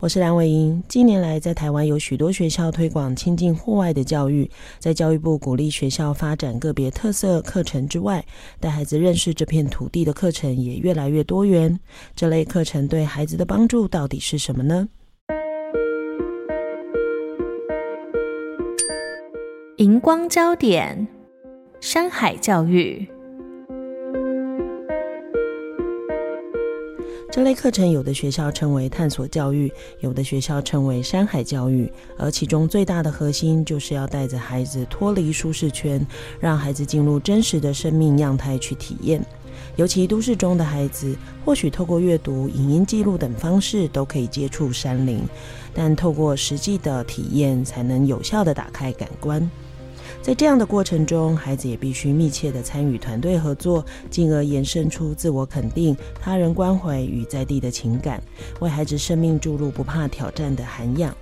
我是梁伟英。近年来，在台湾有许多学校推广亲近户外的教育，在教育部鼓励学校发展个别特色课程之外，带孩子认识这片土地的课程也越来越多元。这类课程对孩子的帮助到底是什么呢？荧光焦点：山海教育。这类课程，有的学校称为探索教育，有的学校称为山海教育。而其中最大的核心，就是要带着孩子脱离舒适圈，让孩子进入真实的生命样态去体验。尤其都市中的孩子，或许透过阅读、影音记录等方式都可以接触山林，但透过实际的体验，才能有效地打开感官。在这样的过程中，孩子也必须密切的参与团队合作，进而延伸出自我肯定、他人关怀与在地的情感，为孩子生命注入不怕挑战的涵养。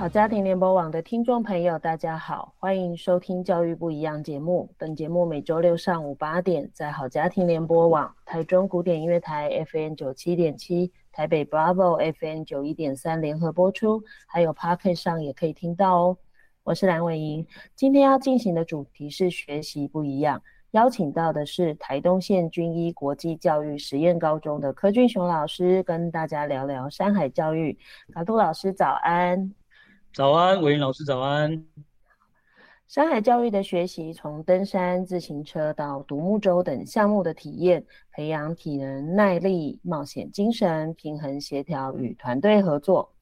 好家庭联播网的听众朋友，大家好，欢迎收听《教育不一样》节目。本节目每周六上午八点在好家庭联播网、台中古典音乐台 FM 九七点七、台北 Bravo FM 九一点三联合播出，还有 Podcast 上也可以听到哦。我是蓝伟莹，今天要进行的主题是学习不一样，邀请到的是台东县军医国际教育实验高中的柯俊雄老师，跟大家聊聊山海教育。卡杜老师早安。早安，伟莹老师早安。山海教育的学习，从登山、自行车到独木舟等项目的体验，培养体能、耐力、冒险精神、平衡协调与团队合作，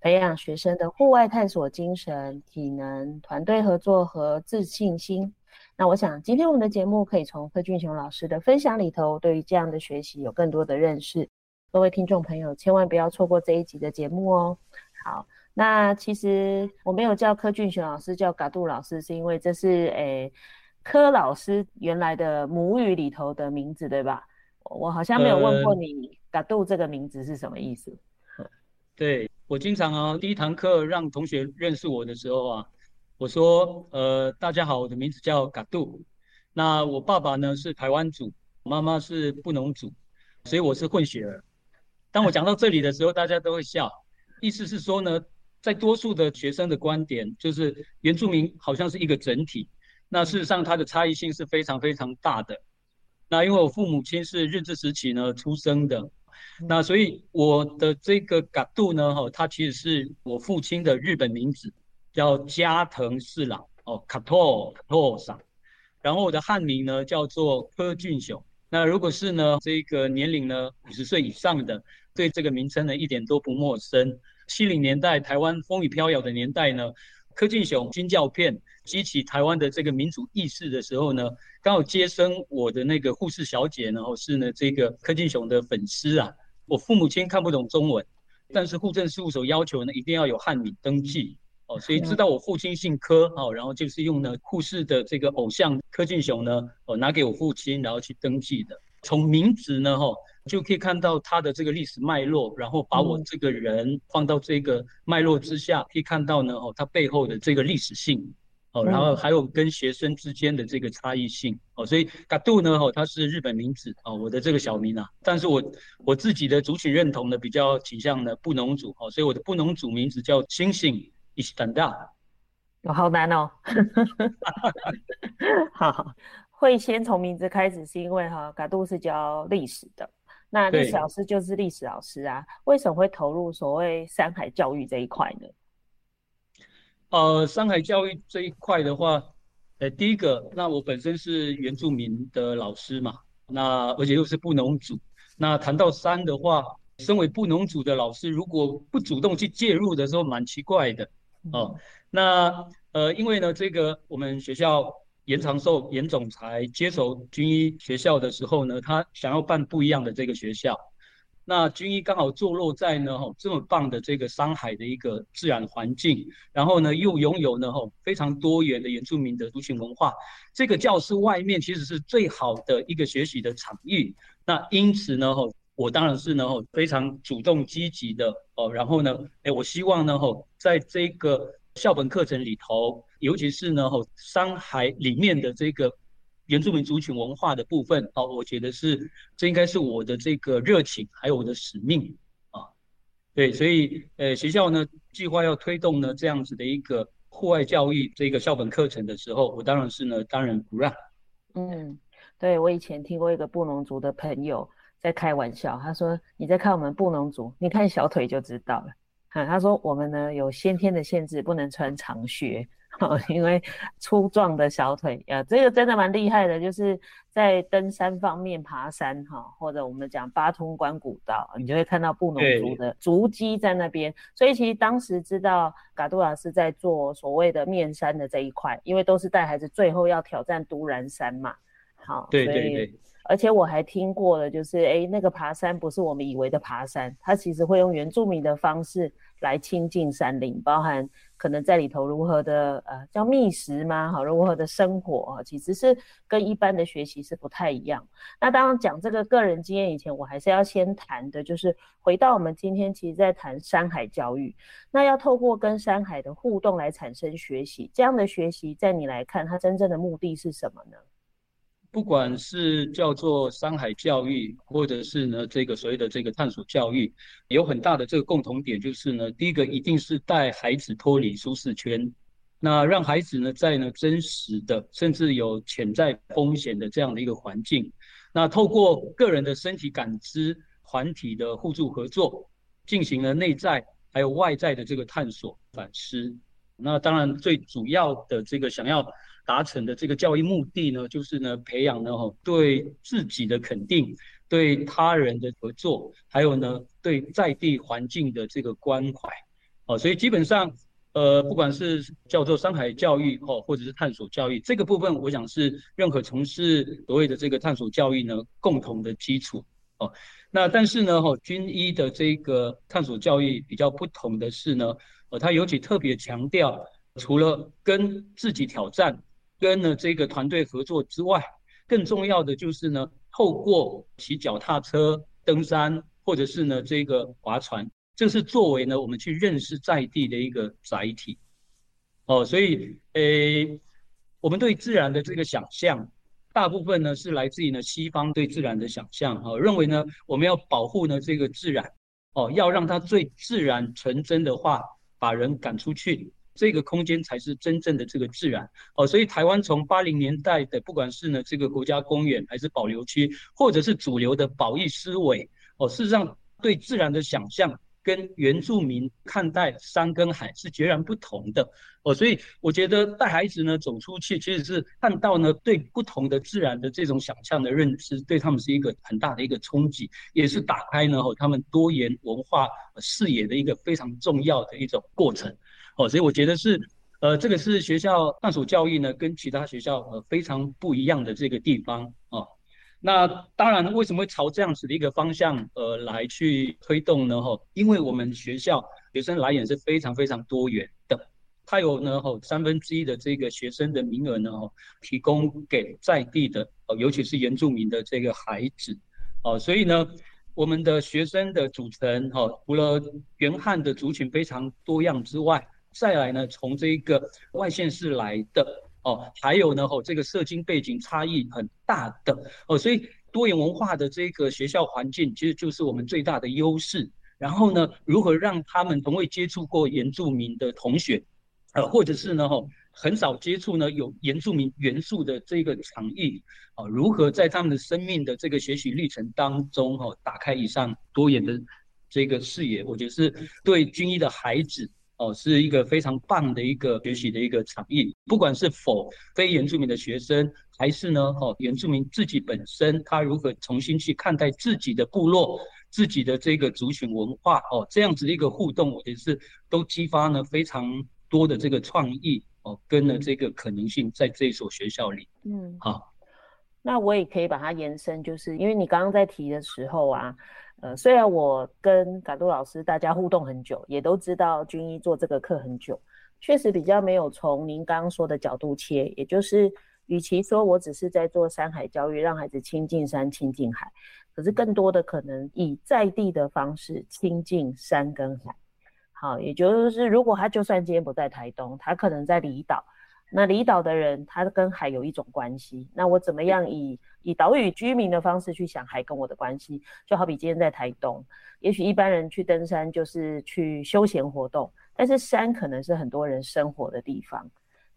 培养学生的户外探索精神、体能、团队合作和自信心。那我想，今天我们的节目可以从柯俊雄老师的分享里头，对于这样的学习有更多的认识。各位听众朋友，千万不要错过这一集的节目哦。好。那其实我没有叫柯俊雄老师，叫嘎杜老师，是因为这是诶、欸、柯老师原来的母语里头的名字，对吧？我好像没有问过你，嘎杜这个名字是什么意思？呃、对，我经常啊，第一堂课让同学认识我的时候啊，我说呃大家好，我的名字叫嘎杜。那我爸爸呢是台湾族，妈妈是布农族，所以我是混血儿。当我讲到这里的时候，大家都会笑，意思是说呢。在多数的学生的观点，就是原住民好像是一个整体。那事实上，它的差异性是非常非常大的。那因为我父母亲是日治时期呢出生的，那所以我的这个嘎度呢，哈，它其实是我父亲的日本名字，叫加藤四郎哦，卡托卡托桑。然后我的汉名呢叫做柯俊雄。那如果是呢这个年龄呢五十岁以上的，对这个名称呢一点都不陌生。七零年代台湾风雨飘摇的年代呢，柯俊雄军教片激起台湾的这个民主意识的时候呢，刚好接生我的那个护士小姐然后，是呢这个柯俊雄的粉丝啊。我父母亲看不懂中文，但是户政事务所要求呢一定要有汉名登记哦，所以知道我父亲姓柯哦，然后就是用呢护士的这个偶像柯俊雄呢哦拿给我父亲，然后去登记的。从名字呢哈。就可以看到他的这个历史脉络，然后把我这个人放到这个脉络之下，可以看到呢，哦，他背后的这个历史性，哦，然后还有跟学生之间的这个差异性，哦，所以嘎杜呢，哦，他是日本名字，哦，我的这个小名啊，但是我我自己的族群认同呢比较倾向呢布农族，哦，所以我的布农族名字叫星星伊斯坦达，哦，好难哦，好，会先从名字开始，是因为哈，嘎杜是教历史的。那历史老师就是历史老师啊，为什么会投入所谓山海教育这一块呢？呃，山海教育这一块的话，呃，第一个，那我本身是原住民的老师嘛，那而且又是布农族，那谈到山的话，身为布农族的老师，如果不主动去介入的时候，蛮奇怪的哦。那呃，因为呢，这个我们学校严长寿严总裁接手军医学校的时候呢，他想要办不一样的这个学校。那军医刚好坐落在呢吼这么棒的这个山海的一个自然环境，然后呢又拥有呢吼非常多元的原住民的族群文化，这个教室外面其实是最好的一个学习的场域。那因此呢吼，我当然是呢吼非常主动积极的哦，然后呢，哎，我希望呢吼在这个校本课程里头，尤其是呢吼山海里面的这个。原住民族群文化的部分，哦，我觉得是这应该是我的这个热情，还有我的使命啊。对，所以呃，学校呢计划要推动呢这样子的一个户外教育这个校本课程的时候，我当然是呢当仁不让。嗯，对，我以前听过一个布农族的朋友在开玩笑，他说：“你在看我们布农族，你看小腿就知道了。”哈，他说我们呢有先天的限制，不能穿长靴。因为粗壮的小腿，啊，这个真的蛮厉害的，就是在登山方面爬山哈，或者我们讲八通关古道，你就会看到布农族的足迹在那边。所以其实当时知道嘎杜老师在做所谓的面山的这一块，因为都是带孩子最后要挑战独然山嘛。好，对对对。而且我还听过了，就是哎，那个爬山不是我们以为的爬山，它其实会用原住民的方式来亲近山林，包含可能在里头如何的呃叫觅食吗？好，如何的生活啊，其实是跟一般的学习是不太一样。那当然讲这个个人经验以前，我还是要先谈的，就是回到我们今天其实在谈山海教育，那要透过跟山海的互动来产生学习，这样的学习在你来看，它真正的目的是什么呢？不管是叫做山海教育，或者是呢这个所谓的这个探索教育，有很大的这个共同点，就是呢，第一个一定是带孩子脱离舒适圈，那让孩子呢在呢真实的，甚至有潜在风险的这样的一个环境，那透过个人的身体感知、团体的互助合作，进行了内在还有外在的这个探索反思。那当然最主要的这个想要。达成的这个教育目的呢，就是呢培养呢哈对自己的肯定，对他人的合作，还有呢对在地环境的这个关怀，哦，所以基本上呃不管是叫做山海教育哦，或者是探索教育这个部分，我想是任何从事所谓的这个探索教育呢共同的基础哦。那但是呢哈军医的这个探索教育比较不同的是呢，呃，他尤其特别强调，除了跟自己挑战。跟呢这个团队合作之外，更重要的就是呢，透过骑脚踏车、登山，或者是呢这个划船，这是作为呢我们去认识在地的一个载体。哦，所以诶，我们对自然的这个想象，大部分呢是来自于呢西方对自然的想象，哦，认为呢我们要保护呢这个自然，哦，要让它最自然纯真的话，把人赶出去。这个空间才是真正的这个自然哦，所以台湾从八零年代的不管是呢这个国家公园还是保留区，或者是主流的保育思维哦，事实上对自然的想象跟原住民看待山跟海是截然不同的哦，所以我觉得带孩子呢走出去，其实是看到呢对不同的自然的这种想象的认知，对他们是一个很大的一个冲击，也是打开呢他们多元文化视野的一个非常重要的一种过程。哦，所以我觉得是，呃，这个是学校探索教育呢，跟其他学校呃非常不一样的这个地方哦。那当然，为什么会朝这样子的一个方向呃来去推动呢？哈，因为我们学校学生来源是非常非常多元的，它有呢哈三分之一的这个学生的名额呢，提供给在地的，呃，尤其是原住民的这个孩子，哦，所以呢。我们的学生的组成，哈，除了原汉的族群非常多样之外，再来呢，从这个外县市来的，哦，还有呢，吼，这个社经背景差异很大的，哦，所以多元文化的这个学校环境，其实就是我们最大的优势。然后呢，如何让他们从未接触过原住民的同学，呃，或者是呢，吼。很少接触呢，有原住民元素的这个场域啊，如何在他们的生命的这个学习历程当中哈，打开以上多元的这个视野，我觉得是对军医的孩子哦，是一个非常棒的一个学习的一个场域。不管是否非原住民的学生，还是呢哦原住民自己本身，他如何重新去看待自己的部落、自己的这个族群文化哦，这样子的一个互动，我觉得是都激发呢非常多的这个创意。哦，跟了这个可能性在这一所学校里。嗯，好，那我也可以把它延伸，就是因为你刚刚在提的时候啊，呃，虽然我跟嘎杜老师大家互动很久，也都知道军医做这个课很久，确实比较没有从您刚刚说的角度切，也就是与其说我只是在做山海教育，让孩子亲近山、亲近海，可是更多的可能以在地的方式亲近山跟海。好，也就是如果他就算今天不在台东，他可能在离岛。那离岛的人，他跟海有一种关系。那我怎么样以以岛屿居民的方式去想海跟我的关系？就好比今天在台东，也许一般人去登山就是去休闲活动，但是山可能是很多人生活的地方。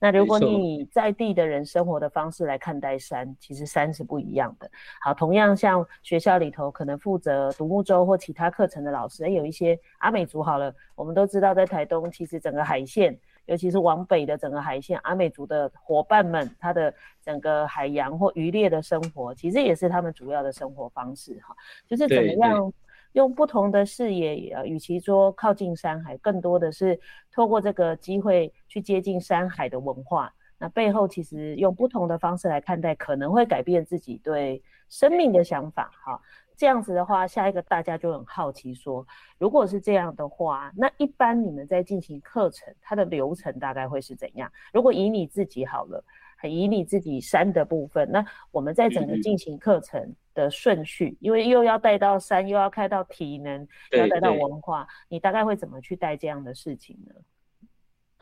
那如果你以在地的人生活的方式来看待山，其实山是不一样的。好，同样像学校里头可能负责独木舟或其他课程的老师，有一些阿美族好了，我们都知道在台东其实整个海线，尤其是往北的整个海线，阿美族的伙伴们，他的整个海洋或渔猎的生活，其实也是他们主要的生活方式哈，就是怎么样。用不同的视野，呃，与其说靠近山海，更多的是透过这个机会去接近山海的文化。那背后其实用不同的方式来看待，可能会改变自己对生命的想法。哈，这样子的话，下一个大家就很好奇说，如果是这样的话，那一般你们在进行课程，它的流程大概会是怎样？如果以你自己好了。以你自己山的部分，那我们在整个进行课程的顺序，嗯、因为又要带到山，又要开到体能，要带到文化，你大概会怎么去带这样的事情呢？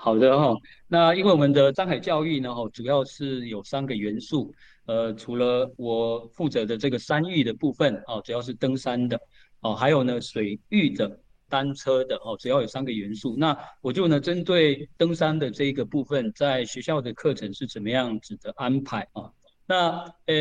好的哈，那因为我们的张海教育呢，哈，主要是有三个元素，呃，除了我负责的这个山域的部分，哦，主要是登山的，哦，还有呢水域的。单车的哦，主要有三个元素，那我就呢针对登山的这一个部分，在学校的课程是怎么样子的安排啊？那呃。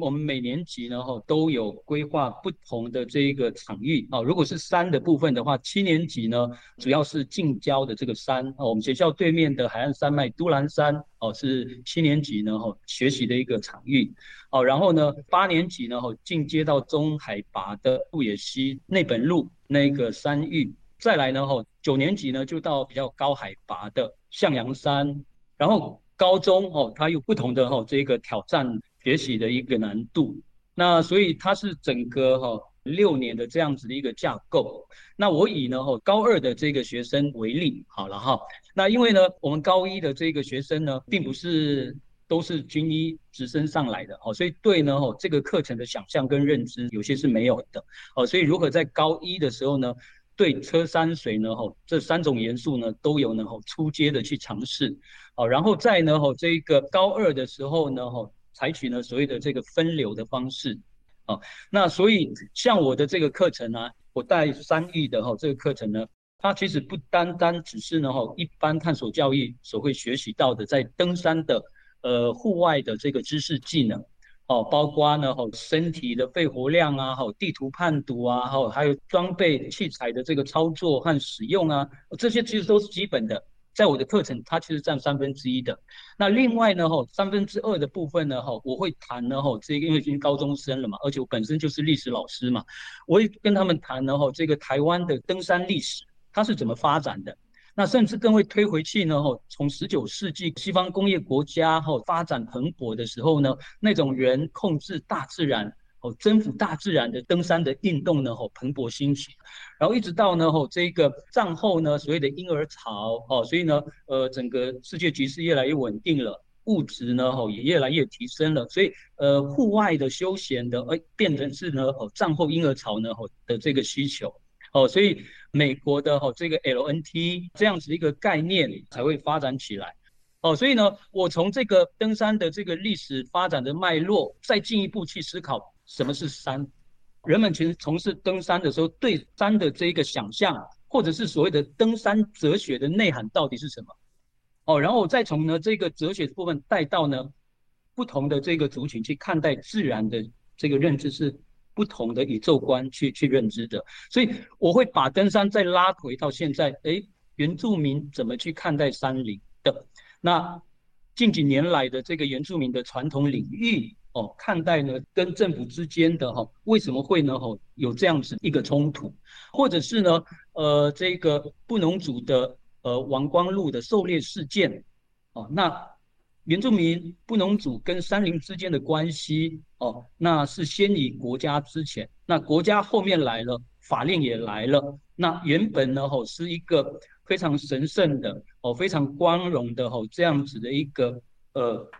我们每年级呢，哈都有规划不同的这一个场域啊。如果是山的部分的话，七年级呢主要是近郊的这个山啊。我们学校对面的海岸山脉都兰山哦，是七年级呢哈学习的一个场域哦。然后呢，八年级呢哈进阶到中海拔的鹿野溪内本路那个山域，再来呢哈九年级呢就到比较高海拔的向阳山，然后高中哦它有不同的哈这个挑战。学习的一个难度，那所以它是整个哈六年的这样子的一个架构。那我以呢哈高二的这个学生为例，好了哈。那因为呢我们高一的这个学生呢，并不是都是均一直升上来的哦，所以对呢哈这个课程的想象跟认知有些是没有的哦。所以如何在高一的时候呢，对车山水呢哈这三种元素呢都有呢哈初阶的去尝试，好，然后在呢哈这个高二的时候呢哈。采取呢所谓的这个分流的方式，啊，那所以像我的这个课程呢、啊，我带山域的哈这个课程呢，它其实不单单只是呢哈一般探索教育所会学习到的在登山的呃户外的这个知识技能，哦，包括呢哈身体的肺活量啊，哈地图判读啊，哈还有装备器材的这个操作和使用啊，这些其实都是基本的。在我的课程，它其实占三分之一的。那另外呢，哈，三分之二的部分呢，哈，我会谈呢，哈，这个因为已经高中生了嘛，而且我本身就是历史老师嘛，我会跟他们谈呢，哈，这个台湾的登山历史它是怎么发展的。那甚至更会推回去呢，哈，从十九世纪西方工业国家哈发展蓬勃的时候呢，那种人控制大自然。哦，征服大自然的登山的运动呢，哦，蓬勃兴起，然后一直到呢，哦，这个战后呢，所谓的婴儿潮，哦，所以呢，呃，整个世界局势越来越稳定了，物质呢，哦，也越来越提升了，所以，呃，户外的休闲的，哎，变成是呢，哦，战后婴儿潮呢，哦的这个需求，哦，所以美国的哦这个 LNT 这样子一个概念才会发展起来，哦，所以呢，我从这个登山的这个历史发展的脉络，再进一步去思考。什么是山？人们其实从事登山的时候，对山的这一个想象，或者是所谓的登山哲学的内涵到底是什么？哦，然后再从呢这个哲学的部分带到呢不同的这个族群去看待自然的这个认知是不同的宇宙观去去认知的，所以我会把登山再拉回到现在，哎，原住民怎么去看待山林的？那近几年来的这个原住民的传统领域。哦，看待呢，跟政府之间的哈，为什么会呢？哈，有这样子一个冲突，或者是呢，呃，这个布农族的呃王光禄的狩猎事件，哦，那原住民布农族跟山林之间的关系，哦，那是先以国家之前，那国家后面来了，法令也来了，那原本呢，吼是一个非常神圣的，哦，非常光荣的，吼这样子的一个呃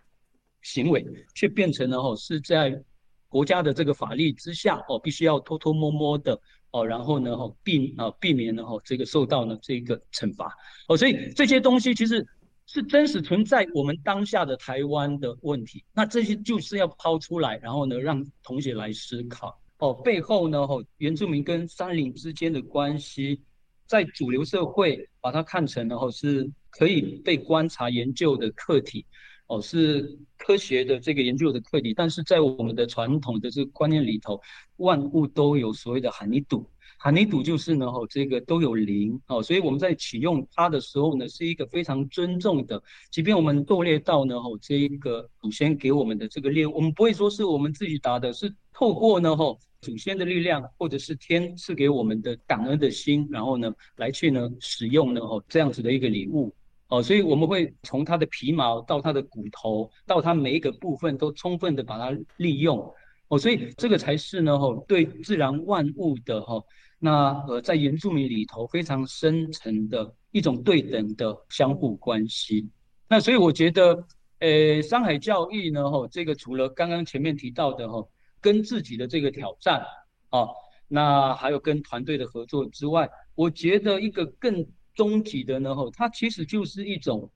行为，却变成了哦是在。国家的这个法律之下，哦，必须要偷偷摸摸的，哦，然后呢，哦，避啊避免呢，哦，这个受到呢这个惩罚，哦，所以这些东西其实是真实存在我们当下的台湾的问题。那这些就是要抛出来，然后呢，让同学来思考，哦，背后呢，哦，原住民跟山林之间的关系，在主流社会把它看成然后是可以被观察研究的课题。哦，是科学的这个研究的课题，但是在我们的传统的这个观念里头，万物都有所谓的哈尼度，哈尼度就是呢，哦，这个都有灵，哦，所以我们在启用它的时候呢，是一个非常尊重的，即便我们狩猎到呢，哦，这一个祖先给我们的这个猎物，我们不会说是我们自己打的，是透过呢，哦，祖先的力量，或者是天赐给我们的感恩的心，然后呢，来去呢使用呢，哦，这样子的一个礼物。哦，所以我们会从它的皮毛到它的骨头，到它每一个部分都充分的把它利用。哦，所以这个才是呢，吼，对自然万物的哈，那呃，在原住民里头非常深层的一种对等的相互关系。那所以我觉得，呃，山海教育呢，吼，这个除了刚刚前面提到的吼，跟自己的这个挑战，啊，那还有跟团队的合作之外，我觉得一个更。终极的呢，吼，它其实就是一种，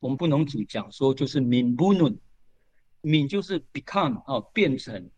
我们布农族讲说就是敏布伦，敏就是 become 哦，变成，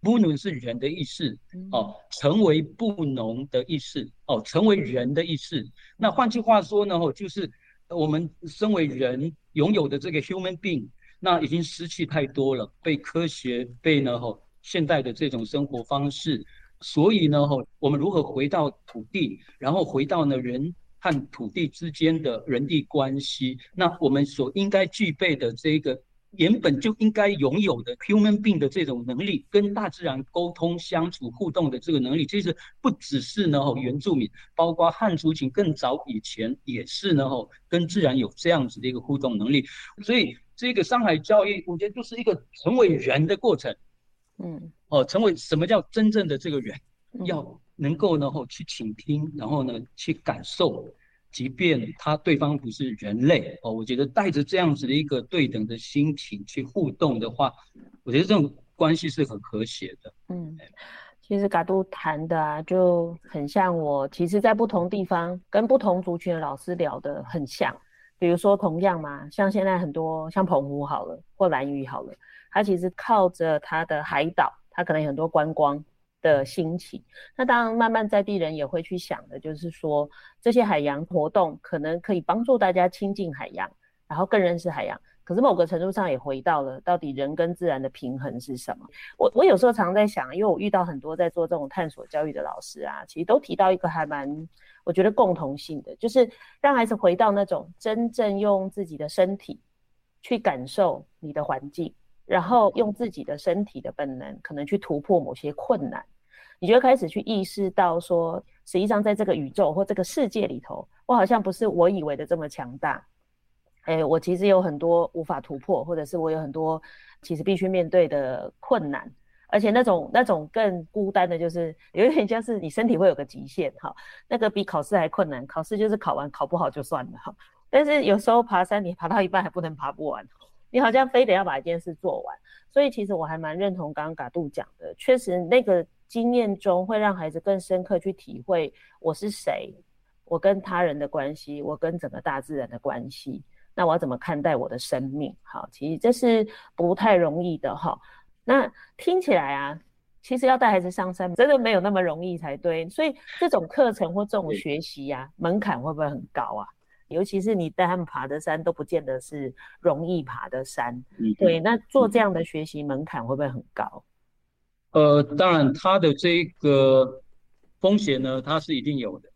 布伦是人的意思哦，成为布农的意思哦，成为人的意思。那换句话说呢，吼，就是我们身为人拥有的这个 human being，那已经失去太多了，被科学被呢吼现代的这种生活方式，所以呢吼，我们如何回到土地，然后回到呢人。和土地之间的人地关系，那我们所应该具备的这个原本就应该拥有的 human being 的这种能力，跟大自然沟通、相处、互动的这个能力，其实不只是呢原住民，包括汉族群更早以前也是呢跟自然有这样子的一个互动能力。所以这个上海教育，我觉得就是一个成为人的过程。嗯，哦，成为什么叫真正的这个人？要。能够然后去倾听，然后呢去感受，即便他对方不是人类哦，我觉得带着这样子的一个对等的心情去互动的话，我觉得这种关系是很和谐的。嗯，其实嘎都谈的啊，就很像我，其实在不同地方跟不同族群的老师聊的很像。比如说同样嘛，像现在很多像澎湖好了，或兰屿好了，它其实靠着它的海岛，它可能有很多观光。的兴起，那当然慢慢在地人也会去想的，就是说这些海洋活动可能可以帮助大家亲近海洋，然后更认识海洋。可是某个程度上也回到了到底人跟自然的平衡是什么？我我有时候常常在想，因为我遇到很多在做这种探索教育的老师啊，其实都提到一个还蛮我觉得共同性的，就是让孩子回到那种真正用自己的身体去感受你的环境。然后用自己的身体的本能，可能去突破某些困难，你就开始去意识到说，实际上在这个宇宙或这个世界里头，我好像不是我以为的这么强大。哎，我其实有很多无法突破，或者是我有很多其实必须面对的困难，而且那种那种更孤单的，就是有点像是你身体会有个极限哈，那个比考试还困难。考试就是考完考不好就算了哈，但是有时候爬山，你爬到一半还不能爬不完。你好像非得要把一件事做完，所以其实我还蛮认同刚刚嘎杜讲的，确实那个经验中会让孩子更深刻去体会我是谁，我跟他人的关系，我跟整个大自然的关系，那我要怎么看待我的生命？好，其实这是不太容易的哈。那听起来啊，其实要带孩子上山真的没有那么容易才对，所以这种课程或这种学习呀、啊，门槛会不会很高啊？尤其是你带他们爬的山都不见得是容易爬的山，嗯，对。那做这样的学习门槛会不会很高？呃，当然，它的这个风险呢，它是一定有的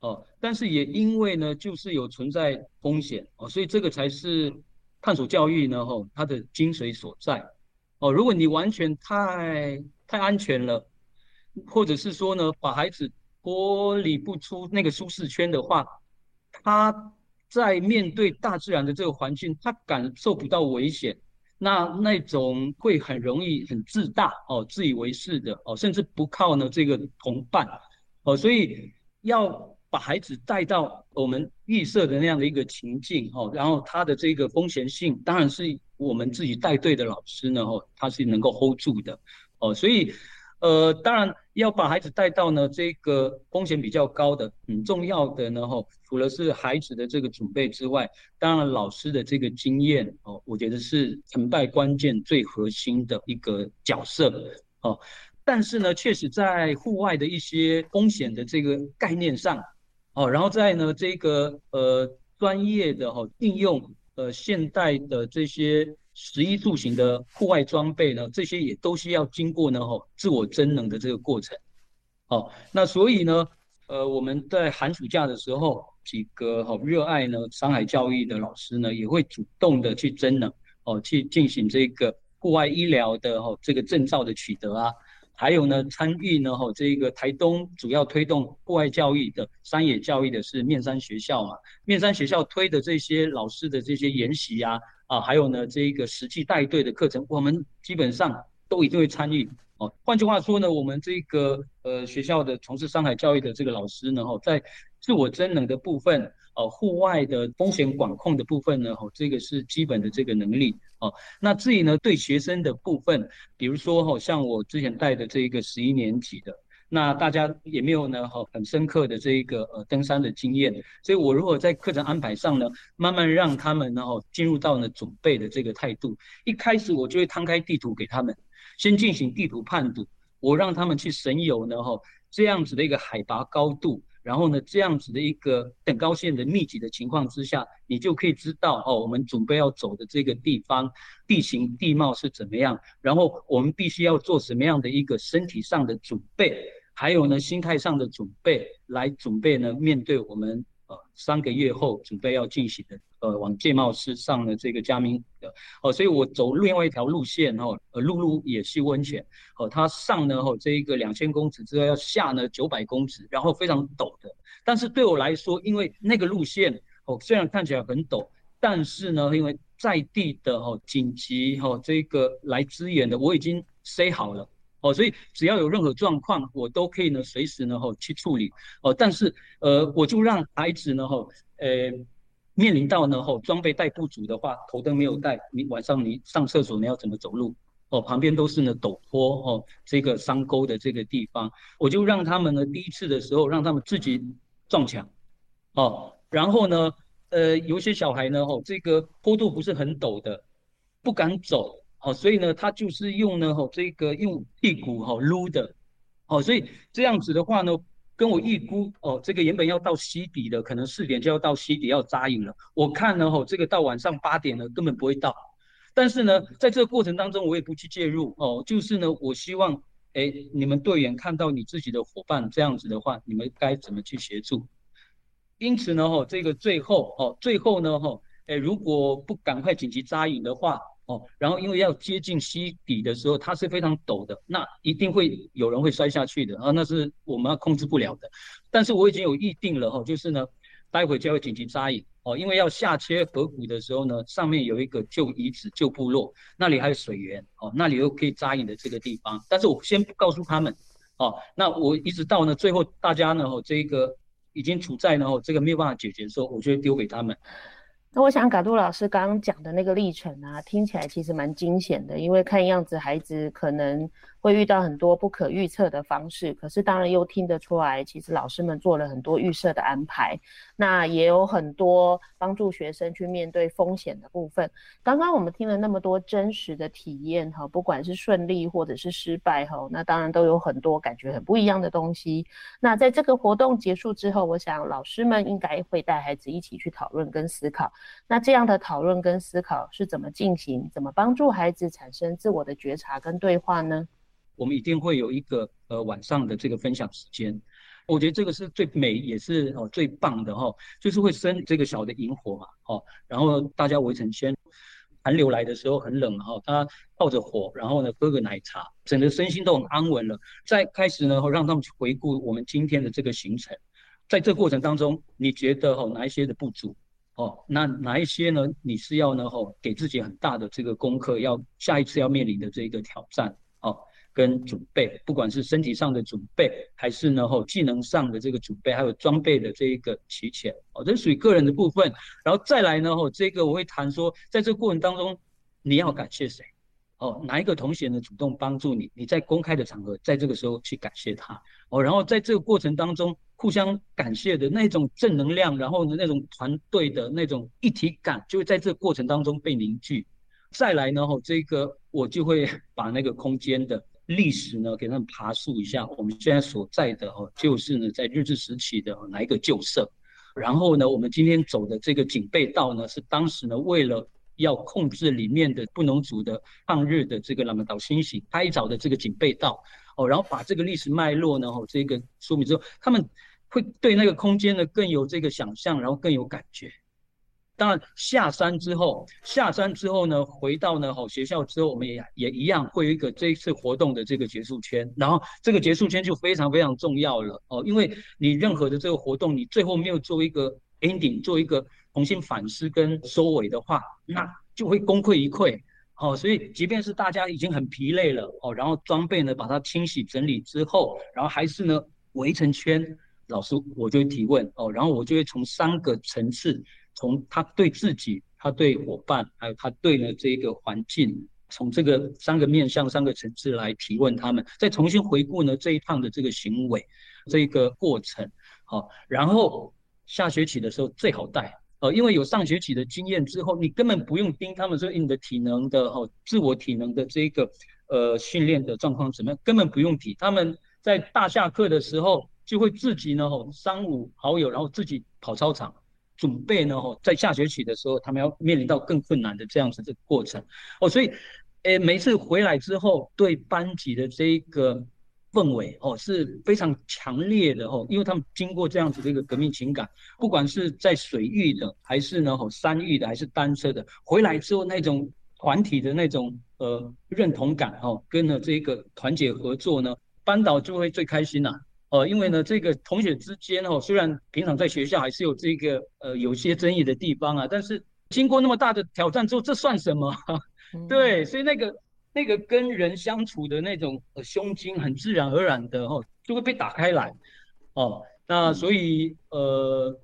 哦。但是也因为呢，就是有存在风险哦，所以这个才是探索教育呢，吼，它的精髓所在哦。如果你完全太太安全了，或者是说呢，把孩子脱离不出那个舒适圈的话，他在面对大自然的这个环境，他感受不到危险，那那种会很容易很自大哦，自以为是的哦，甚至不靠呢这个同伴哦，所以要把孩子带到我们预设的那样的一个情境哦，然后他的这个风险性，当然是我们自己带队的老师呢哦，他是能够 hold 住的哦，所以。呃，当然要把孩子带到呢这个风险比较高的、很重要的呢，吼，除了是孩子的这个准备之外，当然老师的这个经验哦，我觉得是成败关键最核心的一个角色哦。但是呢，确实在户外的一些风险的这个概念上，哦，然后在呢这个呃专业的哈应用呃现代的这些。食衣住行的户外装备呢，这些也都需要经过呢吼自我增能的这个过程。哦，那所以呢，呃，我们在寒暑假的时候，几个好热爱呢山海教育的老师呢，也会主动的去增能哦，去进行这个户外医疗的吼这个证照的取得啊，还有呢参与呢吼这个台东主要推动户外教育的山野教育的是面山学校嘛，面山学校推的这些老师的这些研习啊。啊，还有呢，这一个实际带队的课程，我们基本上都一定会参与。哦，换句话说呢，我们这个呃学校的从事山海教育的这个老师呢，哦，在自我臻能的部分，哦，户外的风险管控的部分呢，哈，这个是基本的这个能力。哦，那至于呢，对学生的部分，比如说哈，像我之前带的这一个十一年级的。那大家也没有呢，哈，很深刻的这一个呃登山的经验，所以我如果在课程安排上呢，慢慢让他们呢，哈，进入到呢准备的这个态度。一开始我就会摊开地图给他们，先进行地图判读，我让他们去神游呢，哈，这样子的一个海拔高度，然后呢，这样子的一个等高线的密集的情况之下，你就可以知道哦，我们准备要走的这个地方地形地貌是怎么样，然后我们必须要做什么样的一个身体上的准备。还有呢，心态上的准备，来准备呢，面对我们呃三个月后准备要进行的呃往戒茂市上的这个嘉明的哦，所以我走另外一条路线哦，呃陆路也是温泉哦，它上呢哦这一个两千公尺之后要下呢九百公尺，然后非常陡的，但是对我来说，因为那个路线哦虽然看起来很陡，但是呢因为在地的哦紧急哦这个来支援的我已经塞好了。哦，所以只要有任何状况，我都可以呢，随时呢，吼去处理。哦，但是，呃，我就让孩子呢，吼，呃，面临到呢，吼装备带不足的话，头灯没有带，你晚上你上厕所你要怎么走路？哦，旁边都是呢陡坡，哦，这个山沟的这个地方，我就让他们呢，第一次的时候让他们自己撞墙，哦，然后呢，呃，有些小孩呢，吼，这个坡度不是很陡的，不敢走。哦，所以呢，他就是用呢，吼，这个用屁股吼撸的，哦，所以这样子的话呢，跟我预估，哦，这个原本要到西底的，可能四点就要到西底要扎营了。我看呢，吼，这个到晚上八点了，根本不会到。但是呢，在这个过程当中，我也不去介入，哦，就是呢，我希望，哎，你们队员看到你自己的伙伴这样子的话，你们该怎么去协助？因此呢，吼，这个最后，哦，最后呢，吼，哎，如果不赶快紧急扎营的话。哦，然后因为要接近溪底的时候，它是非常陡的，那一定会有人会摔下去的啊，那是我们要控制不了的。但是我已经有预定了哈，就是呢，待会就要紧急扎营哦，因为要下切河谷的时候呢，上面有一个旧遗址、旧部落，那里还有水源哦，那里有可以扎营的这个地方。但是我先不告诉他们哦，那我一直到呢最后大家呢，这个已经处在呢，这个没有办法解决的时候，我就丢给他们。那我想，嘎杜老师刚刚讲的那个历程啊，听起来其实蛮惊险的，因为看样子孩子可能会遇到很多不可预测的方式，可是当然又听得出来，其实老师们做了很多预设的安排，那也有很多帮助学生去面对风险的部分。刚刚我们听了那么多真实的体验哈，不管是顺利或者是失败哈，那当然都有很多感觉很不一样的东西。那在这个活动结束之后，我想老师们应该会带孩子一起去讨论跟思考。那这样的讨论跟思考是怎么进行？怎么帮助孩子产生自我的觉察跟对话呢？我们一定会有一个呃晚上的这个分享时间，我觉得这个是最美也是哦最棒的哈、就是会生这个小的营火嘛，哦，然后大家围成圈，寒流来的时候很冷哈，他抱着火，然后呢喝个奶茶，整个身心都很安稳了。再开始呢，让他们去回顾我们今天的这个行程，在这过程当中，你觉得哈哪一些的不足？哦，那哪一些呢？你是要呢？哦，给自己很大的这个功课，要下一次要面临的这个挑战哦，跟准备，不管是身体上的准备，还是呢哦技能上的这个准备，还有装备的这一个齐全哦，这属于个人的部分。然后再来呢哦，这个我会谈说，在这个过程当中，你要感谢谁？哦，哪一个同学呢主动帮助你？你在公开的场合，在这个时候去感谢他哦。然后在这个过程当中。互相感谢的那种正能量，然后呢，那种团队的那种一体感，就会在这个过程当中被凝聚。再来呢，吼，这个我就会 把那个空间的历史呢，给他们爬树一下。我们现在所在的哦，就是呢，在日治时期的哪一个旧社。然后呢，我们今天走的这个警备道呢，是当时呢，为了要控制里面的布农族的抗日的这个拉玛岛清洗拍照的这个警备道哦，然后把这个历史脉络呢，哦，这个说明之后，他们。会对那个空间呢更有这个想象，然后更有感觉。当然下山之后，下山之后呢，回到呢好学校之后，我们也也一样会有一个这一次活动的这个结束圈。然后这个结束圈就非常非常重要了哦，因为你任何的这个活动，你最后没有做一个 ending，做一个重新反思跟收尾的话，那就会功亏一篑。哦，所以即便是大家已经很疲累了哦，然后装备呢把它清洗整理之后，然后还是呢围成圈。老师，我就会提问哦，然后我就会从三个层次，从他对自己、他对伙伴，还有他对呢这一个环境，从这个三个面向、三个层次来提问他们，再重新回顾呢这一趟的这个行为，这一个过程，好、哦，然后下学期的时候最好带，呃，因为有上学期的经验之后，你根本不用盯他们说你的体能的哦，自我体能的这个呃训练的状况怎么样，根本不用提，他们在大下课的时候。就会自己呢，吼，三五好友，然后自己跑操场，准备呢，吼，在下学期的时候，他们要面临到更困难的这样子的过程，哦，所以，诶，每次回来之后，对班级的这个氛围，哦，是非常强烈的，哦，因为他们经过这样子的一个革命情感，不管是在水域的，还是呢，吼，山域的，还是单车的，回来之后那种团体的那种呃认同感，哦，跟了这个团结合作呢，班导就会最开心呐、啊。呃，因为呢，这个同学之间哦，虽然平常在学校还是有这个呃有些争议的地方啊，但是经过那么大的挑战之后，这算什么？嗯、对，所以那个那个跟人相处的那种呃胸襟，很自然而然的哦，就会被打开来。哦，那所以呃，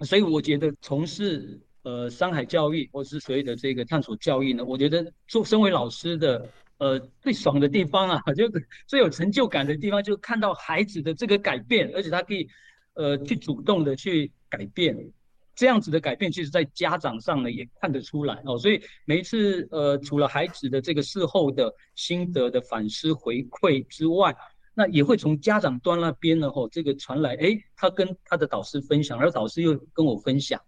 所以我觉得从事呃山海教育或是所谓的这个探索教育呢，我觉得做身为老师的。呃，最爽的地方啊，就最有成就感的地方，就是看到孩子的这个改变，而且他可以，呃，去主动的去改变，这样子的改变，其实在家长上呢也看得出来哦。所以每一次，呃，除了孩子的这个事后的心得的反思回馈之外，那也会从家长端那边呢，吼，这个传来，哎，他跟他的导师分享，而导师又跟我分享，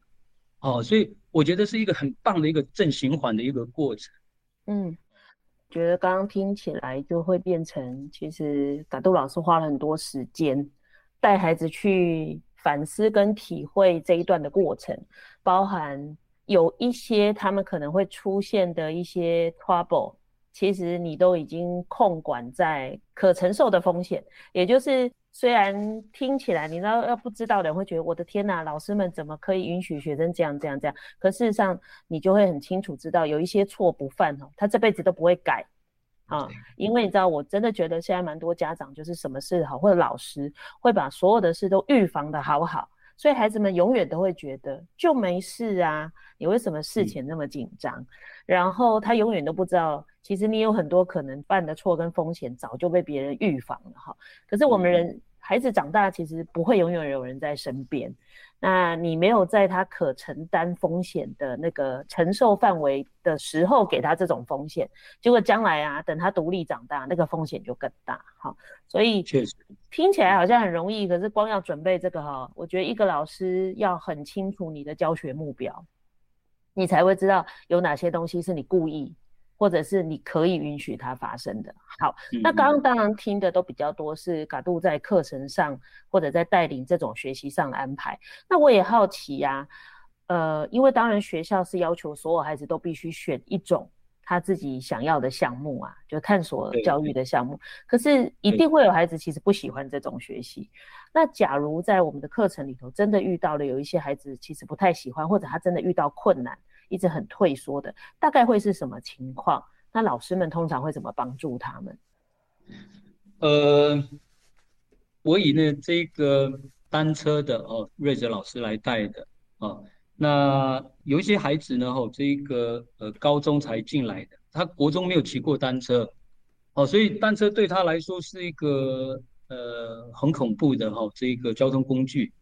哦，所以我觉得是一个很棒的一个正循环的一个过程，嗯。觉得刚刚听起来就会变成，其实打杜老师花了很多时间带孩子去反思跟体会这一段的过程，包含有一些他们可能会出现的一些 trouble，其实你都已经控管在可承受的风险，也就是。虽然听起来，你知道要不知道的人会觉得我的天呐，老师们怎么可以允许学生这样这样这样？可事实上，你就会很清楚知道，有一些错不犯哦，他这辈子都不会改啊。因为你知道，我真的觉得现在蛮多家长就是什么事好，或者老师会把所有的事都预防的好好，所以孩子们永远都会觉得就没事啊。你为什么事前那么紧张？嗯。然后他永远都不知道。其实你有很多可能犯的错跟风险，早就被别人预防了哈。可是我们人孩子长大，其实不会永远有人在身边。那你没有在他可承担风险的那个承受范围的时候，给他这种风险，结果将来啊，等他独立长大，那个风险就更大哈。所以确实听起来好像很容易，可是光要准备这个哈，我觉得一个老师要很清楚你的教学目标，你才会知道有哪些东西是你故意。或者是你可以允许它发生的。好，那刚刚当然听的都比较多是嘎杜在课程上或者在带领这种学习上的安排。那我也好奇呀、啊，呃，因为当然学校是要求所有孩子都必须选一种他自己想要的项目啊，就探索教育的项目。可是一定会有孩子其实不喜欢这种学习。那假如在我们的课程里头，真的遇到了有一些孩子其实不太喜欢，或者他真的遇到困难，一直很退缩的，大概会是什么情况？那老师们通常会怎么帮助他们？呃，我以呢这个单车的哦，瑞哲老师来带的哦。那有一些孩子呢，哦，这个呃高中才进来的，他国中没有骑过单车，哦，所以单车对他来说是一个呃很恐怖的哈，这一个交通工具。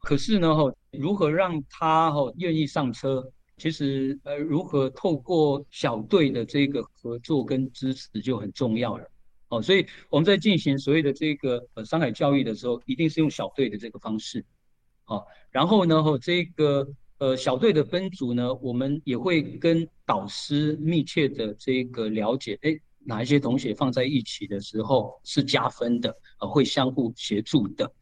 可是呢，吼，如何让他哦愿意上车？其实呃，如何透过小队的这个合作跟支持就很重要了。哦，所以我们在进行所谓的这个呃商海教育的时候，一定是用小队的这个方式。哦，然后呢，吼这个。呃，小队的分组呢，我们也会跟导师密切的这个了解，哎，哪一些同学放在一起的时候是加分的，呃，会相互协助的。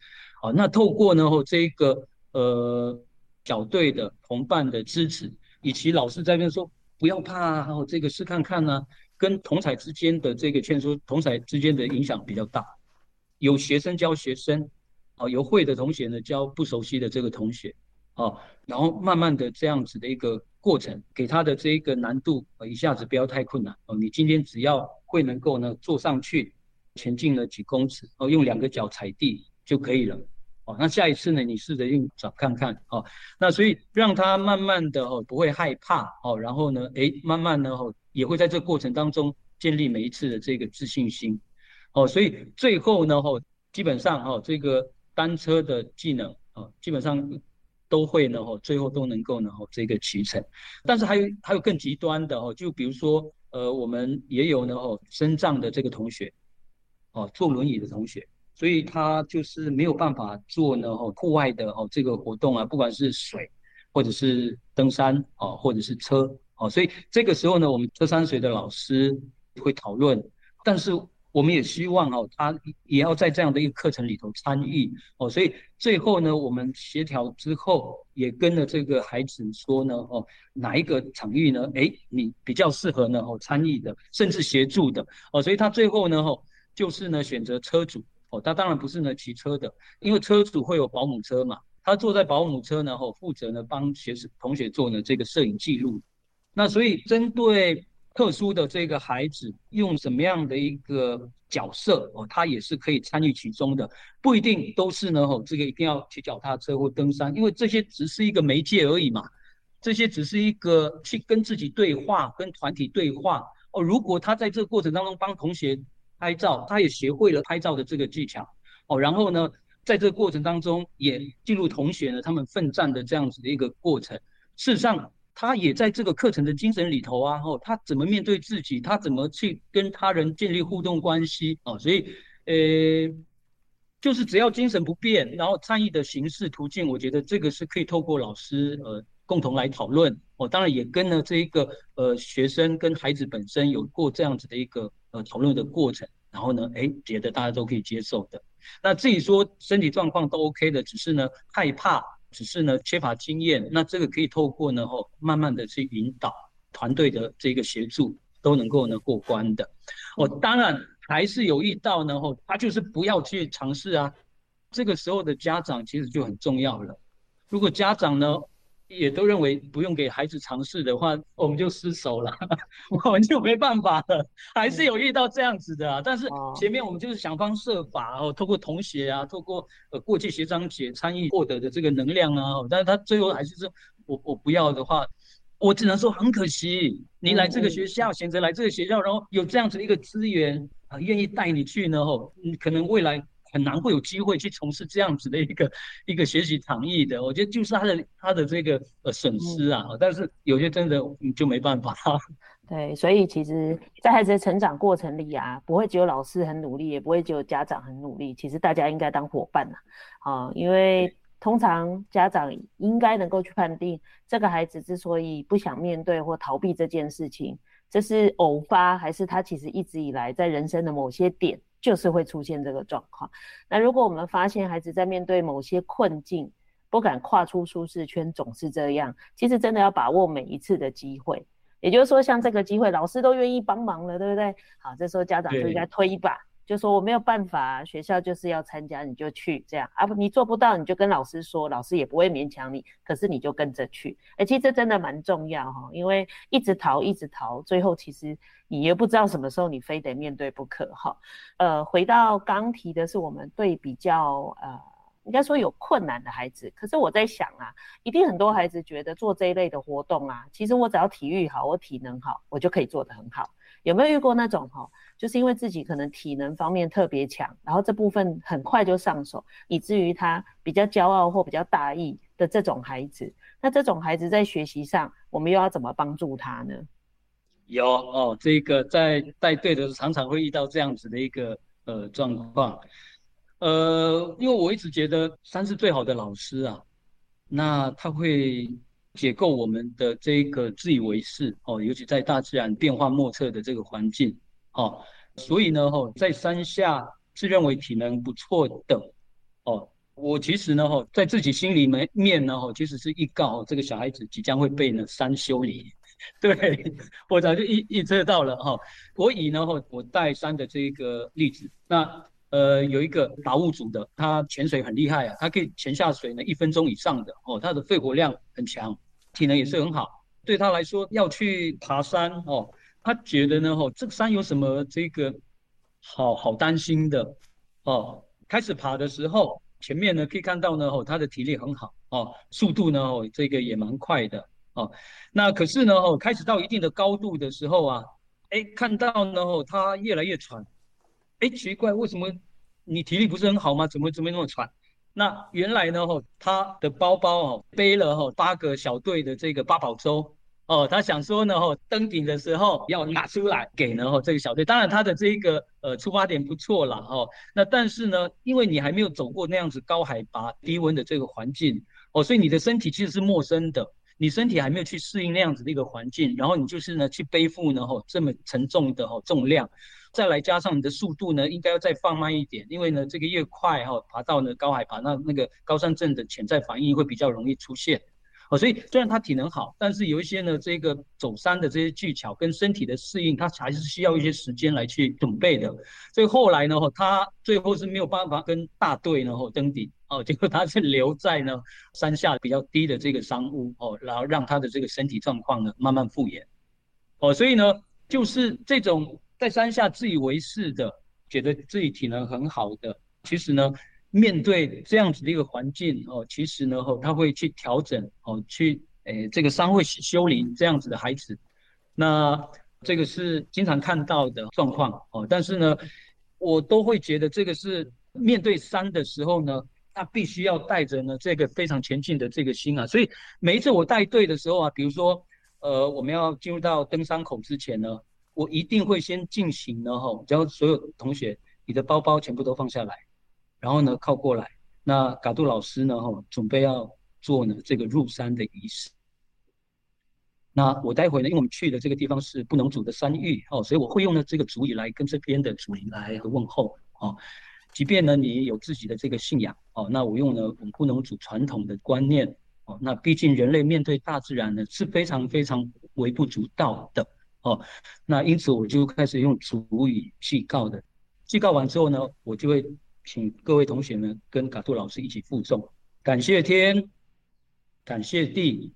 好，那透过呢这个呃小队的同伴的支持，以及老师在那边说不要怕，啊，然后这个试看看呢，啊，跟同侪之间的这个劝说，同侪之间的影响比较大，有学生教学生，啊，有会的同学呢教不熟悉的这个同学。哦，然后慢慢的这样子的一个过程，给他的这一个难度，啊，一下子不要太困难哦。你今天只要会能够呢坐上去，前进了几公尺，哦，用两个脚踩地就可以了。哦，那下一次呢，你试着用脚看看，哦，那所以让他慢慢的哦不会害怕，哦，然后呢，诶，慢慢的哦也会在这过程当中建立每一次的这个自信心，哦，所以最后呢，哦，基本上哦这个单车的技能，哦，基本上。都会呢，哦，最后都能够呢，哦，这个骑乘。但是还有还有更极端的，哦，就比如说，呃，我们也有呢，哦，身障的这个同学，哦，坐轮椅的同学，所以他就是没有办法做呢，哦，户外的哦这个活动啊，不管是水，或者是登山，哦，或者是车，哦，所以这个时候呢，我们车山水的老师会讨论，但是。我们也希望哦，他也要在这样的一个课程里头参与哦，所以最后呢，我们协调之后，也跟了这个孩子说呢，哦，哪一个场域呢？诶，你比较适合呢，哦，参与的，甚至协助的，哦，所以他最后呢，哦，就是呢，选择车主，哦，他当然不是呢骑车的，因为车主会有保姆车嘛，他坐在保姆车呢，哦，负责呢帮学生同学做呢这个摄影记录，那所以针对。特殊的这个孩子用什么样的一个角色哦，他也是可以参与其中的，不一定都是呢。哦，这个一定要骑脚踏车或登山，因为这些只是一个媒介而已嘛。这些只是一个去跟自己对话、跟团体对话哦。如果他在这个过程当中帮同学拍照，他也学会了拍照的这个技巧哦。然后呢，在这个过程当中也进入同学呢他们奋战的这样子的一个过程。事实上。他也在这个课程的精神里头啊，哦，他怎么面对自己，他怎么去跟他人建立互动关系哦？所以，呃，就是只要精神不变，然后参与的形式途径，我觉得这个是可以透过老师呃共同来讨论。哦当然也跟了这一个呃学生跟孩子本身有过这样子的一个呃讨论的过程，然后呢，哎，觉得大家都可以接受的。那至于说身体状况都 OK 的，只是呢害怕。只是呢缺乏经验，那这个可以透过呢哦慢慢的去引导团队的这个协助，都能够呢过关的。哦，当然还是有遇到呢哦，他就是不要去尝试啊。这个时候的家长其实就很重要了。如果家长呢，也都认为不用给孩子尝试的话，我们就失手了，我们就没办法了。还是有遇到这样子的啊，但是前面我们就是想方设法哦，透过同学啊，透过呃过去学长姐参与获得的这个能量啊，但是他最后还是说我我不要的话，我只能说很可惜，你来这个学校，选择来这个学校，然后有这样子的一个资源啊，愿意带你去呢，哦，你可能未来。很难会有机会去从事这样子的一个 一个学习场域的，我觉得就是他的他的这个呃损失啊。但是有些真的就没办法。对，所以其实，在孩子的成长过程里啊，不会只有老师很努力，也不会只有家长很努力。其实大家应该当伙伴呐，啊，因为通常家长应该能够去判定，这个孩子之所以不想面对或逃避这件事情，这是偶发，还是他其实一直以来在人生的某些点。就是会出现这个状况。那如果我们发现孩子在面对某些困境，不敢跨出舒适圈，总是这样，其实真的要把握每一次的机会。也就是说，像这个机会，老师都愿意帮忙了，对不对？好，这时候家长就应该推一把。就说我没有办法，学校就是要参加，你就去这样啊不，你做不到你就跟老师说，老师也不会勉强你，可是你就跟着去。哎、欸，其实这真的蛮重要哈，因为一直逃一直逃，最后其实你也不知道什么时候你非得面对不可哈。呃，回到刚提的是我们对比较呃，应该说有困难的孩子，可是我在想啊，一定很多孩子觉得做这一类的活动啊，其实我只要体育好，我体能好，我就可以做得很好。有没有遇过那种哈？就是因为自己可能体能方面特别强，然后这部分很快就上手，以至于他比较骄傲或比较大意的这种孩子。那这种孩子在学习上，我们又要怎么帮助他呢？有哦，这个在带队的时候常常会遇到这样子的一个呃状况。呃，因为我一直觉得三是最好的老师啊，那他会解构我们的这个自以为是哦，尤其在大自然变化莫测的这个环境。哦，所以呢，吼，在山下自认为体能不错的，哦，我其实呢，吼，在自己心里面面呢，吼，其实是预告这个小孩子即将会被呢山修理，对，我早就预预测到了哈。我以呢，吼，我带山的这个例子，那呃，有一个达悟族的，他潜水很厉害啊，他可以潜下水呢一分钟以上的，哦，他的肺活量很强，体能也是很好，对他来说要去爬山，哦。他觉得呢，吼，这个山有什么这个好好担心的哦？开始爬的时候，前面呢可以看到呢，吼，他的体力很好哦，速度呢，哦，这个也蛮快的哦。那可是呢，哦，开始到一定的高度的时候啊，哎，看到呢，吼，他越来越喘，哎，奇怪，为什么你体力不是很好吗？怎么怎么那么喘？那原来呢，吼，他的包包哦，背了吼八个小队的这个八宝粥。哦，他想说呢，吼，登顶的时候要拿出来给呢，吼，这个小队。当然，他的这个呃出发点不错啦，哦，那但是呢，因为你还没有走过那样子高海拔、低温的这个环境，哦，所以你的身体其实是陌生的，你身体还没有去适应那样子的一个环境，然后你就是呢去背负呢，吼，这么沉重的吼重量，再来加上你的速度呢，应该要再放慢一点，因为呢，这个越快哈，爬到呢高海拔，那那个高山症的潜在反应会比较容易出现。哦，所以虽然他体能好，但是有一些呢，这个走山的这些技巧跟身体的适应，他还是需要一些时间来去准备的。所以后来呢，他最后是没有办法跟大队呢登顶，哦，结果他是留在呢山下比较低的这个山屋，哦，然后让他的这个身体状况呢慢慢复原。哦，所以呢，就是这种在山下自以为是的，觉得自己体能很好的，其实呢。面对这样子的一个环境哦，其实呢，哦，他会去调整哦，去诶，这个山会修理这样子的孩子，那这个是经常看到的状况哦。但是呢，我都会觉得这个是面对山的时候呢，他必须要带着呢这个非常前进的这个心啊。所以每一次我带队的时候啊，比如说呃，我们要进入到登山口之前呢，我一定会先进行呢，哈，教所有同学，你的包包全部都放下来。然后呢，靠过来。那嘎杜老师呢，哈，准备要做呢这个入山的仪式。那我待会呢，因为我们去的这个地方是布农族的山域，哦，所以我会用呢这个族语来跟这边的族人来问候，哦。即便呢你有自己的这个信仰，哦，那我用呢我们布农族传统的观念，哦，那毕竟人类面对大自然呢是非常非常微不足道的，哦，那因此我就开始用主语祭告的。祭告完之后呢，我就会。请各位同学们跟卡杜老师一起负重，感谢天，感谢地，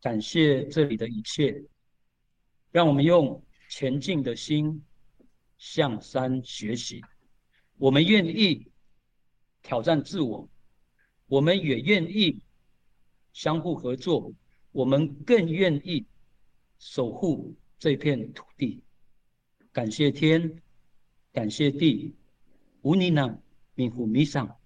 感谢这里的一切，让我们用前进的心向山学习。我们愿意挑战自我，我们也愿意相互合作，我们更愿意守护这片土地。感谢天，感谢地，乌尼朗。米虎米桑，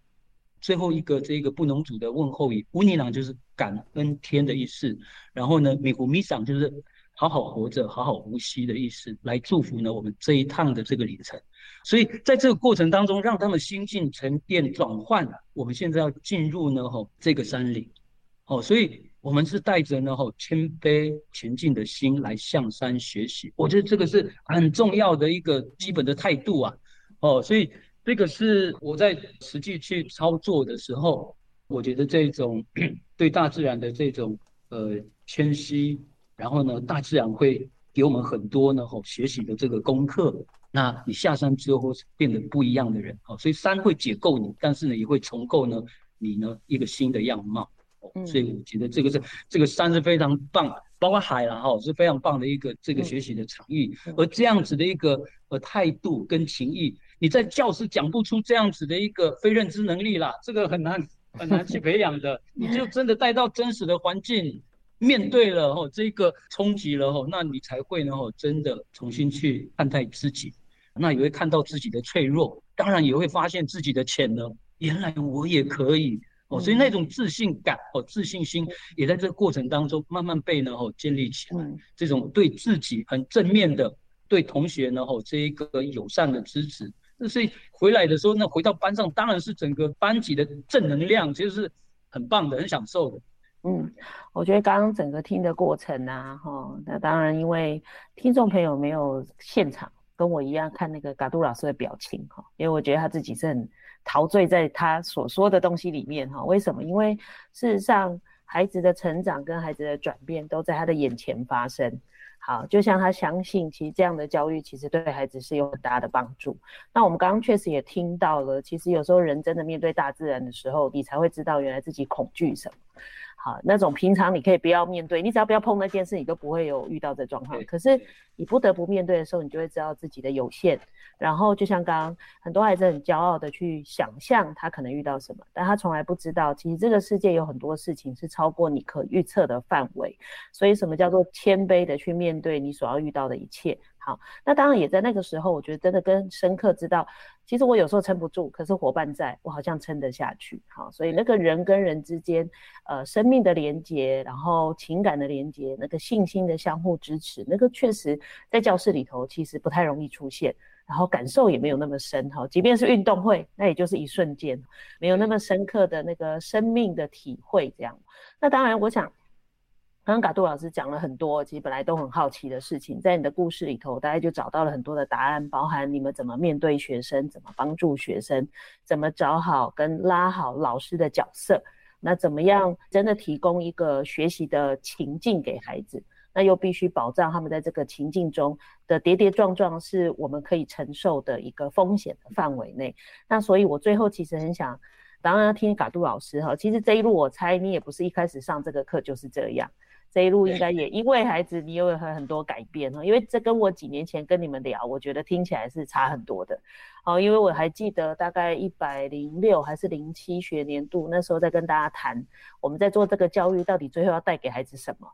最后一个这个布农族的问候语，乌尼朗就是感恩天的意思。然后呢，米虎米桑就是好好活着、好好呼吸的意思，来祝福呢我们这一趟的这个旅程。所以在这个过程当中，让他们心境沉淀转换。我们现在要进入呢吼这个山里，哦，所以我们是带着呢吼谦卑前进的心来向山学习。我觉得这个是很重要的一个基本的态度啊，哦，所以。这个是我在实际去操作的时候，我觉得这种 对大自然的这种呃谦虚然后呢，大自然会给我们很多呢吼学习的这个功课。那你下山之后会变得不一样的人哦，所以山会解构你，但是呢也会重构呢你呢一个新的样貌。所以我觉得这个是这个山是非常棒，包括海啦哈是非常棒的一个这个学习的场域。而这样子的一个呃态度跟情谊，你在教室讲不出这样子的一个非认知能力啦，这个很难很难去培养的。你就真的带到真实的环境，面对了哦这个冲击了哦，那你才会呢哦真的重新去看待自己，那也会看到自己的脆弱，当然也会发现自己的潜能，原来我也可以。哦，所以那种自信感哦，自信心也在这个过程当中慢慢被呢哦建立起来。这种对自己很正面的，对同学呢哦这一个友善的支持，那所以回来的时候，那回到班上当然是整个班级的正能量，其实是很棒的，很享受的。嗯，我觉得刚刚整个听的过程啊，哈，那当然因为听众朋友没有现场跟我一样看那个嘎杜老师的表情哈，因为我觉得他自己是很。陶醉在他所说的东西里面哈，为什么？因为事实上，孩子的成长跟孩子的转变都在他的眼前发生。好，就像他相信，其实这样的教育其实对孩子是有很大的帮助。那我们刚刚确实也听到了，其实有时候人真的面对大自然的时候，你才会知道原来自己恐惧什么。好，那种平常你可以不要面对，你只要不要碰那件事，你都不会有遇到这状况。可是你不得不面对的时候，你就会知道自己的有限。然后就像刚刚很多孩子很骄傲的去想象他可能遇到什么，但他从来不知道，其实这个世界有很多事情是超过你可预测的范围。所以什么叫做谦卑的去面对你所要遇到的一切？好，那当然也在那个时候，我觉得真的更深刻知道，其实我有时候撑不住，可是伙伴在，我好像撑得下去。好，所以那个人跟人之间，呃，生命的连接，然后情感的连接，那个信心的相互支持，那个确实在教室里头其实不太容易出现，然后感受也没有那么深。哈，即便是运动会，那也就是一瞬间，没有那么深刻的那个生命的体会。这样，那当然，我想。刚刚嘎杜老师讲了很多，其实本来都很好奇的事情，在你的故事里头，大概就找到了很多的答案，包含你们怎么面对学生，怎么帮助学生，怎么找好跟拉好老师的角色，那怎么样真的提供一个学习的情境给孩子，那又必须保障他们在这个情境中的跌跌撞撞是我们可以承受的一个风险的范围内。那所以我最后其实很想，当然要听嘎杜老师哈，其实这一路我猜你也不是一开始上这个课就是这样。这一路应该也因为孩子，你有很很多改变哦，因为这跟我几年前跟你们聊，我觉得听起来是差很多的。好，因为我还记得大概一百零六还是零七学年度，那时候在跟大家谈，我们在做这个教育到底最后要带给孩子什么，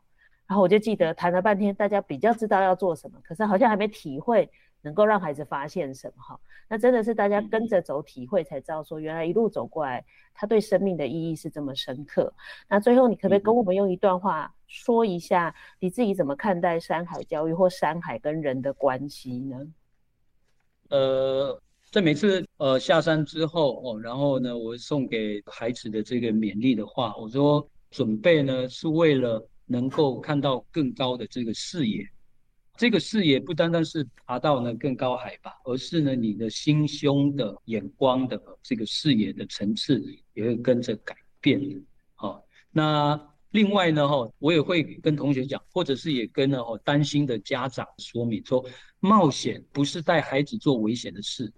然后我就记得谈了半天，大家比较知道要做什么，可是好像还没体会。能够让孩子发现什么哈？那真的是大家跟着走，体会才知道说，原来一路走过来，他对生命的意义是这么深刻。那最后，你可不可以跟我们用一段话说一下，你自己怎么看待山海教育或山海跟人的关系呢？呃，在每次呃下山之后哦，然后呢，我送给孩子的这个勉励的话，我说准备呢是为了能够看到更高的这个视野。这个视野不单单是爬到呢更高海拔，而是呢你的心胸的眼光的这个视野的层次也会跟着改变。好，那另外呢哈，我也会跟同学讲，或者是也跟呢哦担心的家长说明说，冒险不是带孩子做危险的事，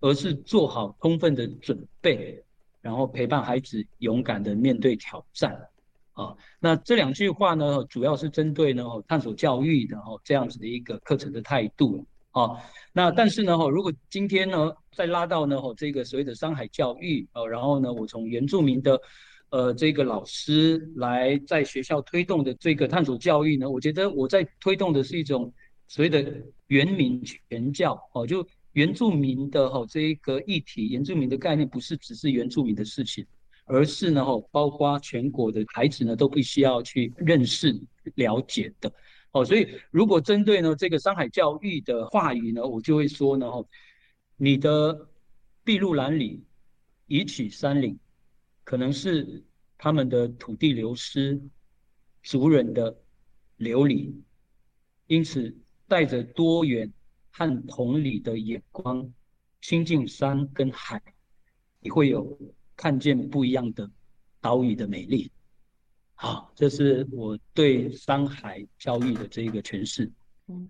而是做好充分的准备，然后陪伴孩子勇敢的面对挑战。啊，那这两句话呢，主要是针对呢探索教育的哈这样子的一个课程的态度啊。那但是呢哈，如果今天呢再拉到呢哈这个所谓的山海教育啊，然后呢我从原住民的呃这个老师来在学校推动的这个探索教育呢，我觉得我在推动的是一种所谓的原民全教哦，就原住民的哈这一个议题，原住民的概念不是只是原住民的事情。而是呢，包括全国的孩子呢，都必须要去认识、了解的。哦，所以如果针对呢这个山海教育的话语呢，我就会说呢，哦你的筚路蓝缕、移取山岭，可能是他们的土地流失、族人的流离，因此带着多元和同理的眼光，亲近山跟海，你会有。看见不一样的岛屿的美丽，好，这是我对山海教育的这个诠释。嗯。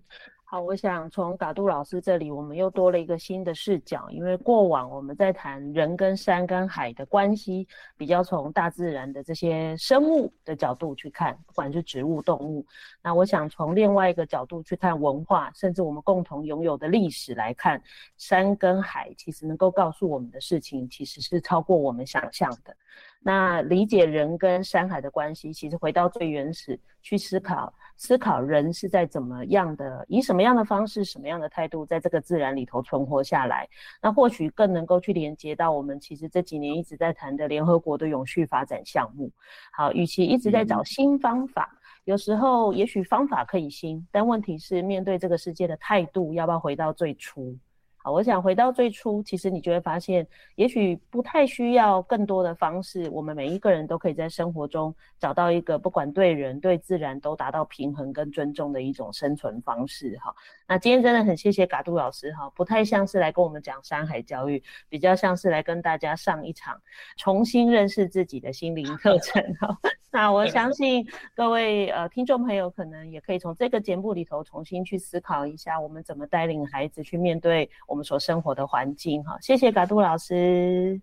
好，我想从嘎杜老师这里，我们又多了一个新的视角。因为过往我们在谈人跟山跟海的关系，比较从大自然的这些生物的角度去看，不管是植物、动物。那我想从另外一个角度去看文化，甚至我们共同拥有的历史来看，山跟海其实能够告诉我们的事情，其实是超过我们想象的。那理解人跟山海的关系，其实回到最原始去思考。思考人是在怎么样的，以什么样的方式、什么样的态度，在这个自然里头存活下来，那或许更能够去连接到我们其实这几年一直在谈的联合国的永续发展项目。好，与其一直在找新方法，嗯、有时候也许方法可以新，但问题是面对这个世界的态度，要不要回到最初？好，我想回到最初，其实你就会发现，也许不太需要更多的方式，我们每一个人都可以在生活中找到一个不管对人对自然都达到平衡跟尊重的一种生存方式。哈，那今天真的很谢谢嘎杜老师哈，不太像是来跟我们讲山海教育，比较像是来跟大家上一场重新认识自己的心灵课程哈。那我相信各位呃听众朋友可能也可以从这个节目里头重新去思考一下，我们怎么带领孩子去面对我们所生活的环境哈。谢谢嘎杜老师。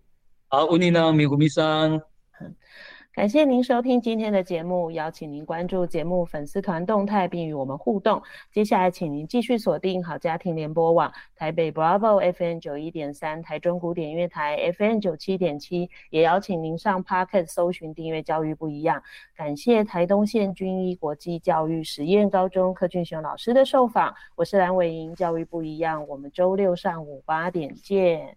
好，乌尼呢米古米桑。感谢您收听今天的节目，邀请您关注节目粉丝团动态，并与我们互动。接下来，请您继续锁定好家庭联播网台北 Bravo FM 九一点三、台中古典乐台 FM 九七点七，也邀请您上 Pocket 搜寻订阅教育不一样。感谢台东县军医国际教育实验高中柯俊雄老师的受访，我是蓝伟莹，教育不一样，我们周六上午八点见。